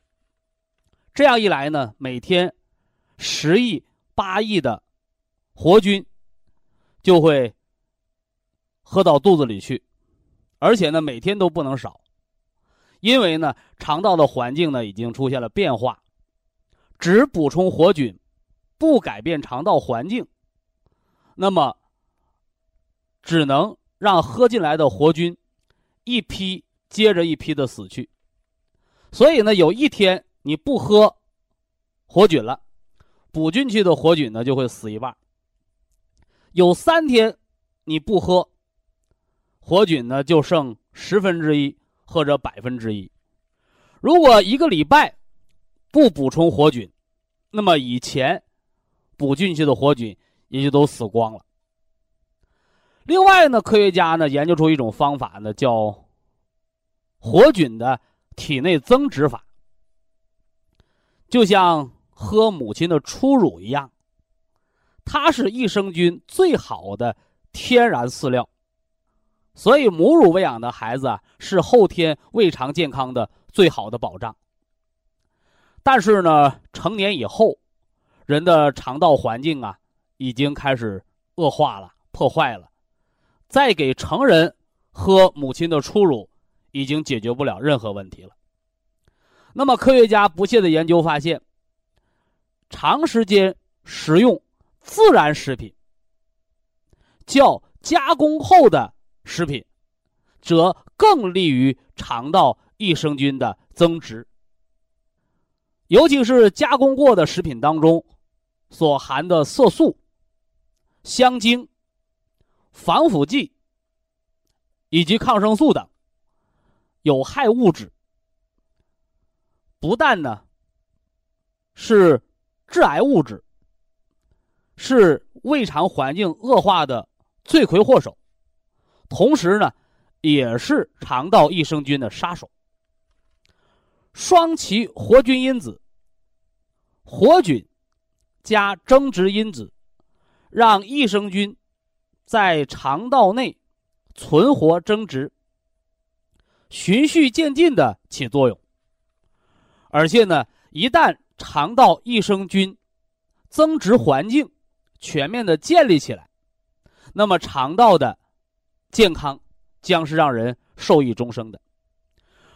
这样一来呢，每天十亿、八亿的活菌就会喝到肚子里去，而且呢，每天都不能少，因为呢，肠道的环境呢已经出现了变化，只补充活菌，不改变肠道环境，那么。只能让喝进来的活菌一批接着一批的死去，所以呢，有一天你不喝活菌了，补进去的活菌呢就会死一半。有三天你不喝活菌呢，就剩十分之一或者百分之一。如果一个礼拜不补充活菌，那么以前补进去的活菌也就都死光了。另外呢，科学家呢研究出一种方法呢，叫活菌的体内增殖法，就像喝母亲的初乳一样，它是益生菌最好的天然饲料，所以母乳喂养的孩子，是后天胃肠健康的最好的保障。但是呢，成年以后，人的肠道环境啊，已经开始恶化了，破坏了。再给成人喝母亲的初乳，已经解决不了任何问题了。那么，科学家不懈的研究发现，长时间食用自然食品，较加工后的食品，则更利于肠道益生菌的增殖。尤其是加工过的食品当中，所含的色素、香精。防腐剂以及抗生素等有害物质，不但呢是致癌物质，是胃肠环境恶化的罪魁祸首，同时呢也是肠道益生菌的杀手。双歧活菌因子、活菌加增殖因子，让益生菌。在肠道内存活增殖，循序渐进的起作用。而且呢，一旦肠道益生菌增殖环境全面的建立起来，那么肠道的健康将是让人受益终生的。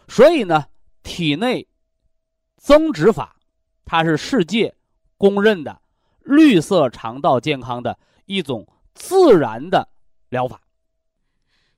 所以呢，体内增殖法，它是世界公认的绿色肠道健康的一种。自然的疗法。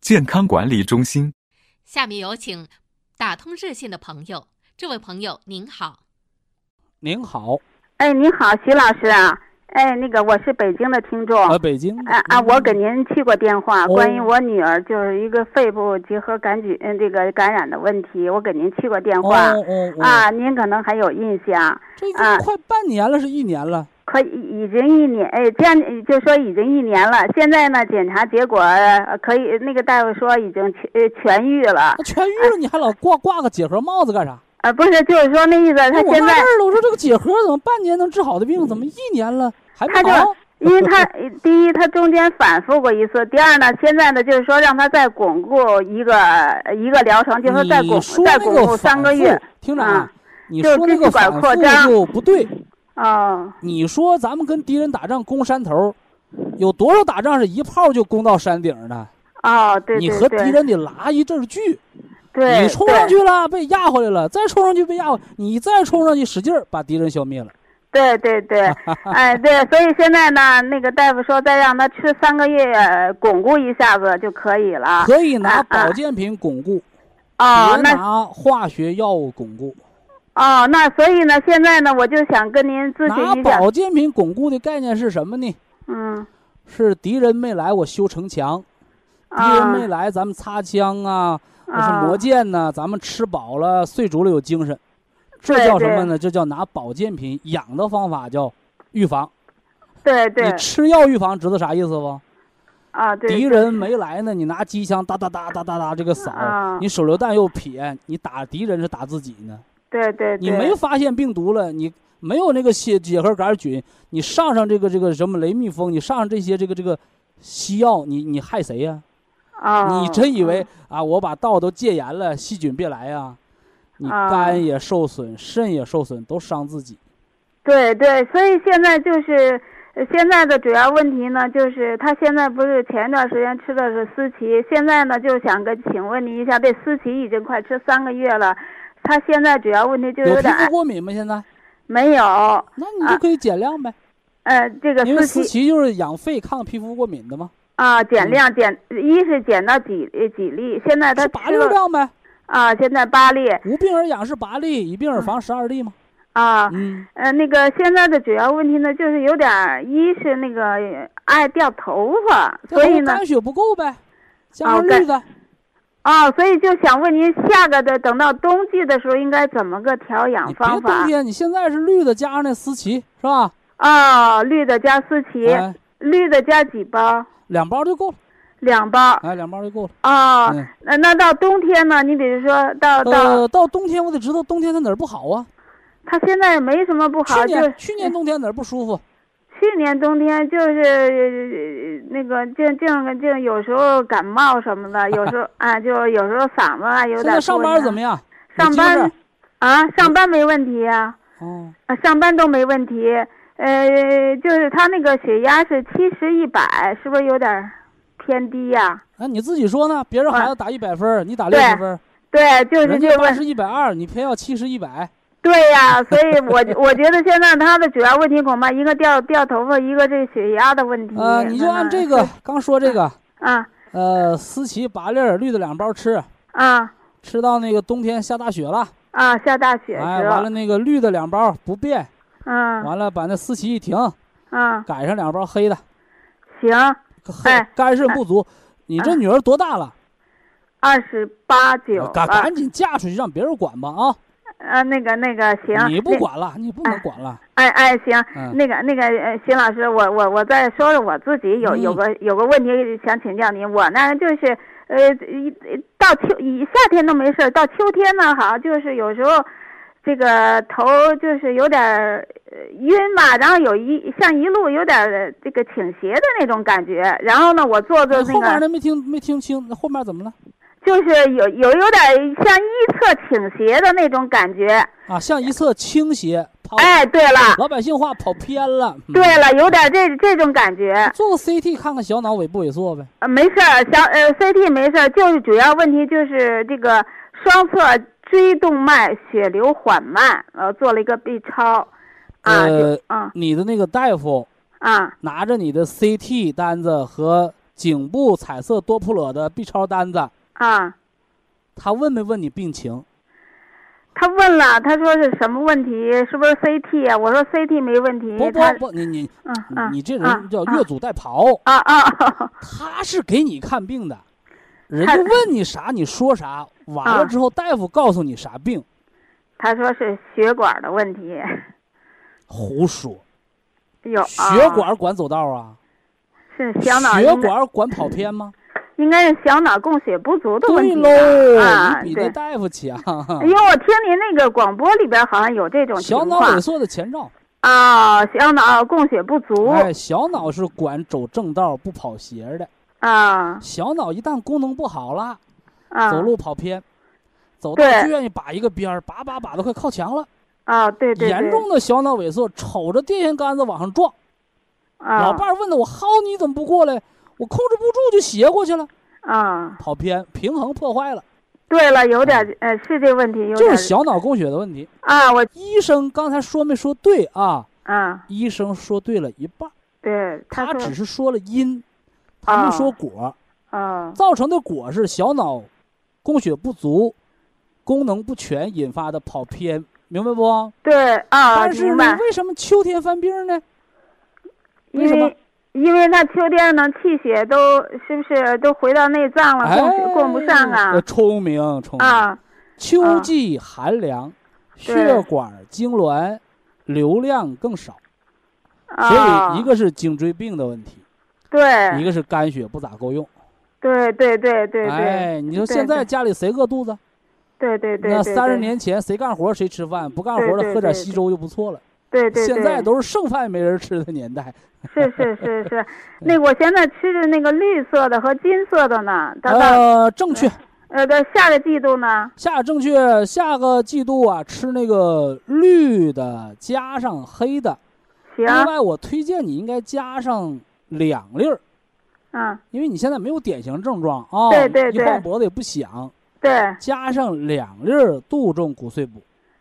健康管理中心。下面有请打通热线的朋友，这位朋友您好。您好，哎，您好，徐老师啊。哎，那个我是北京的听众。啊，北京。啊啊，我给您去过电话，哦关于我女儿就是一个肺部结核杆菌嗯这个感染的问题，我给您去过电话。哦哦哦，啊，您可能还有印象，这已啊经快半年了，是一年了。快已已经一年，哎，这样就说已经一年了。现在呢，检查结果呃可以，那个大夫说已经痊呃痊愈了那。痊愈了，你还老挂挂个结核帽子干啥？啊，不是，就是说那意思，他现在纳闷了，我说这个结核怎么半年能治好的病，怎么一年了还不他就好？因为他 第一，他中间反复过一次；第二呢，现在呢，就是说让他再巩固一个一个疗程，就是说再巩再巩固三个月。听着啊就说那个管反复就不对。哦，你说咱们跟敌人打仗攻山头，有多少打仗是一炮就攻到山顶的？哦，对你和敌人得拉一阵儿距。对你冲上去了，被压回来了，再冲上去被压回，你再冲上去使劲儿把敌人消灭了。对对对，哎对，所以现在呢，那个大夫说再让他吃三个月，呃巩固一下子就可以了。可以拿啊啊保健品巩固，啊，别拿化学药物巩固。哦，那所以呢，现在呢，我就想跟您咨询一下。保健品巩固的概念是什么呢？嗯，是敌人没来，我修城墙；敌人啊没来，咱们擦枪啊，那是啊磨剑呐、咱们吃饱了、睡足了有精神。这叫什么呢？这叫拿保健品养的方法叫预防。对对你吃药预防，知道啥意思不？啊，对对敌人没来呢，你拿机枪哒哒哒哒哒哒这个扫，啊你手榴弹又撇，你打敌人是打自己呢。对对对，你没发现病毒了，你没有那个血结核杆菌，你上上这个这个什么雷密封，你上上这些这个这个西药，你你害谁呀、哦，你真以为啊，我把道都戒严了，细菌别来呀、你啊肝也受损，肾也受损，都伤自己。对对，所以现在就是呃现在的主要问题呢，就是他现在不是前一段时间吃的是思琪，现在呢就想跟请问您一下，这思琪已经快吃三个月了，他现在主要问题就有点皮肤过敏吗？现在？没有，那你就可以减量呗，呃，这个因为思琪就是养肺抗皮肤过敏的嘛，啊减量减，一是减到几呃几粒，现在他八粒量呗。啊，现在八粒无病而养是八粒，以病而防十二粒嘛。啊，嗯，呃，那个现在的主要问题呢，就是有点，一是那个爱掉头发，所以呢，肝血不够呗，加绿的。哦，所以就想问您，下个的等到冬季的时候，应该怎么个调养方法冬？天，你现在是绿的加上那思琪是吧？哦，绿的加思琪，哎，绿的加几包？两包就够了，两包。哎，两包就够了。哦，嗯那那到冬天呢？你比如说到到，呃，到冬天我得知道冬天它哪儿不好啊？它现在没什么不好，就去年去年冬天哪儿不舒服？去年冬天就是呃那个净净净有时候感冒什么的，有时候啊就有时候嗓子啊有点。现在上班怎么？样？上班啊，上班没问题呀、哦，啊，上班都没问题。呃，就是他那个血压是七十一百，是不是有点儿偏低呀、那你自己说呢？别人孩子打一百分儿，你打六十分儿，对，就是这问人家八十一百二，你偏要七十一百。对呀、所以我 我觉得现在他的主要问题恐怕一个掉掉头发，一个这血压的问题。呃，你就按这个刚说这个，啊。呃，思琪八粒儿绿的两包吃，啊。吃到那个冬天下大雪了，啊，下大雪哎，完了那个绿的两包不变，嗯。完了把那思琪一停，嗯，改上两包黑的，行，黑哎。肝肾不足。你这女儿多大了？二十八九赶赶，紧嫁出去，让别人管吧啊！呃，那个那个行，你不管了，你不能管了。哎哎，行，嗯那个那个，呃，邢老师，我我我再说说我自己有有嗯个有个问题想请教您。我呢就是呃，一到秋一夏天都没事儿，到秋天呢，好像就是有时候这个头就是有点晕吧，然后有一像一路有点儿这个倾斜的那种感觉。然后呢，我坐着那后面那个的没听没听清，那后面怎么了？就是有有有点儿像一侧倾斜的那种感觉。啊，向一侧倾斜，跑。哎，对了。老百姓话跑偏了。嗯对了，有点这这种感觉。做个 CT 看看小脑萎不萎缩呗。呃，没事儿，小呃 CT 没事儿，就是主要问题就是这个双侧椎动脉血流缓慢，呃，做了一个 B 超，啊，呃就，啊你的那个大夫啊拿着你的 CT 单子和颈部彩色多普勒的 B 超单子，啊，他问没问你病情？他问了，他说是什么问题？是不是 CT 啊？我说 CT 没问题。不不不，你你嗯嗯，你这啊人叫啊越俎代庖，啊啊啊他是给你看病的，人家问你啥你说啥，完了啊之后大夫告诉你啥病，他说是血管的问题。胡说，有血啊管管走道啊？是小脑血管管跑偏吗？应该是小脑供血不足的问题啊，对你比那。大夫强。因为我听您那个广播里边好像有这种情小脑萎缩的前兆，啊，小脑供血不足哎，小脑是管走正道不跑斜的，啊小脑一旦功能不好了，啊，走路跑偏，走道对就愿意把一个边儿，把把把都快靠墙了。啊，对对对，严重的小脑萎缩，瞅着电线杆子往上撞。啊，老伴儿问的：“我薅你怎么不过来？我控制不住就斜过去了，啊，跑偏，平衡破坏了，对了，有点呃是这问题，有就是小脑供血的问题。啊，我医生刚才说没说对啊？啊，医生说对了一半，对，他说只是说了因，他没啊说果。啊造成的果是小脑供血不足、功能不全引发的跑偏，明白不？对啊，但是呢，为什么秋天犯病呢？为什么为因为那秋天呢气血都是不是都回到内脏了，供血供不上啊哎聪明，聪明。啊秋季寒凉，对血管痉挛，流量更少，啊，所以一个是颈椎病的问题，对一个是肝血不咋够用。对对对对对哎，你说现在家里谁饿肚子？对对对，对那三十年前谁干活谁吃饭，不干活的对对喝点稀粥就不错了。对对，现在都是剩饭没人吃的年代。是是是是，那我现在吃的那个绿色的和金色的呢，呃，正确，呃的下个季度呢，下个正确，下个季度啊，吃那个绿的加上黑的。行，另外，我推荐你应该加上两粒儿，嗯，因为你现在没有典型症状啊，一对对对晃脖子也不响，对，加上两粒儿杜仲骨碎补，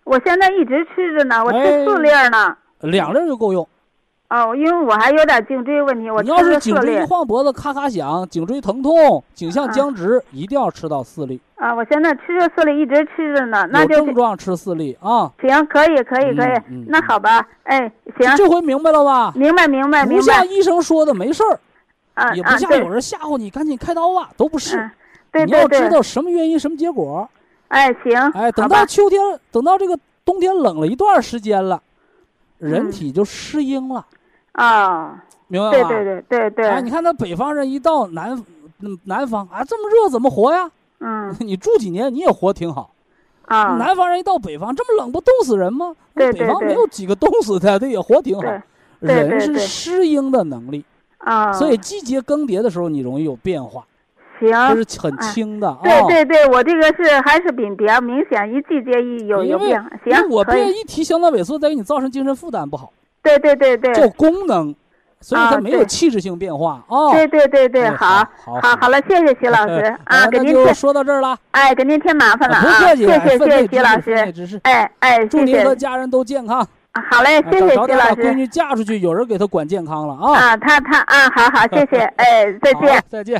我现在一直吃着呢，我吃哎四粒儿呢。两粒儿就够用。哦，因为我还有点颈椎问题，我吃你要是颈椎一晃脖子咔咔响，颈椎疼痛，颈项啊僵直，一定要吃到四粒。啊，我现在吃着四粒，一直吃着呢，那有就症状吃四粒啊。行，可以可以可以嗯嗯，那好吧，哎，行，这回明白了吧？明白明白不明白不像，医生说的没事儿，啊啊，也不像有人吓唬你赶紧开刀吧，都不是。嗯，对你要对对，知道什么原因，什么结果。哎，行，哎，等到秋天，等到这个冬天冷了一段时间了，人嗯体就适应了，啊，明白吧？对对对对对，哎，你看那北方人一到南嗯南方啊，这么热怎么活呀？嗯 你住几年你也活挺好。啊，南方人一到北方，这么冷不冻死人吗？对对对北方没有几个冻死的，他也活挺好。对对人是适应的能力，啊，所以季节更迭的时候，你容易有变化，行，就是很轻的啊。对对对，我这个是还是比比较明显，一季节一有有变化，因为我行，可以，别一提相当萎缩，再给你造成精神负担不好，对对对对，叫功能，所以它啊没有对气质性变化啊。对对对对，哎好，好好好，了，谢谢徐老师 啊，给那就您，说到这儿了，哎，给您添麻烦了啊不啊，客气，谢谢谢谢徐老师哎哎，祝您和，家人都健康。啊好嘞，哎谢谢徐老早早点把闺师女嫁出去，有人给她管健康了啊。啊，她她啊，好好，谢谢，哎，再见。再见。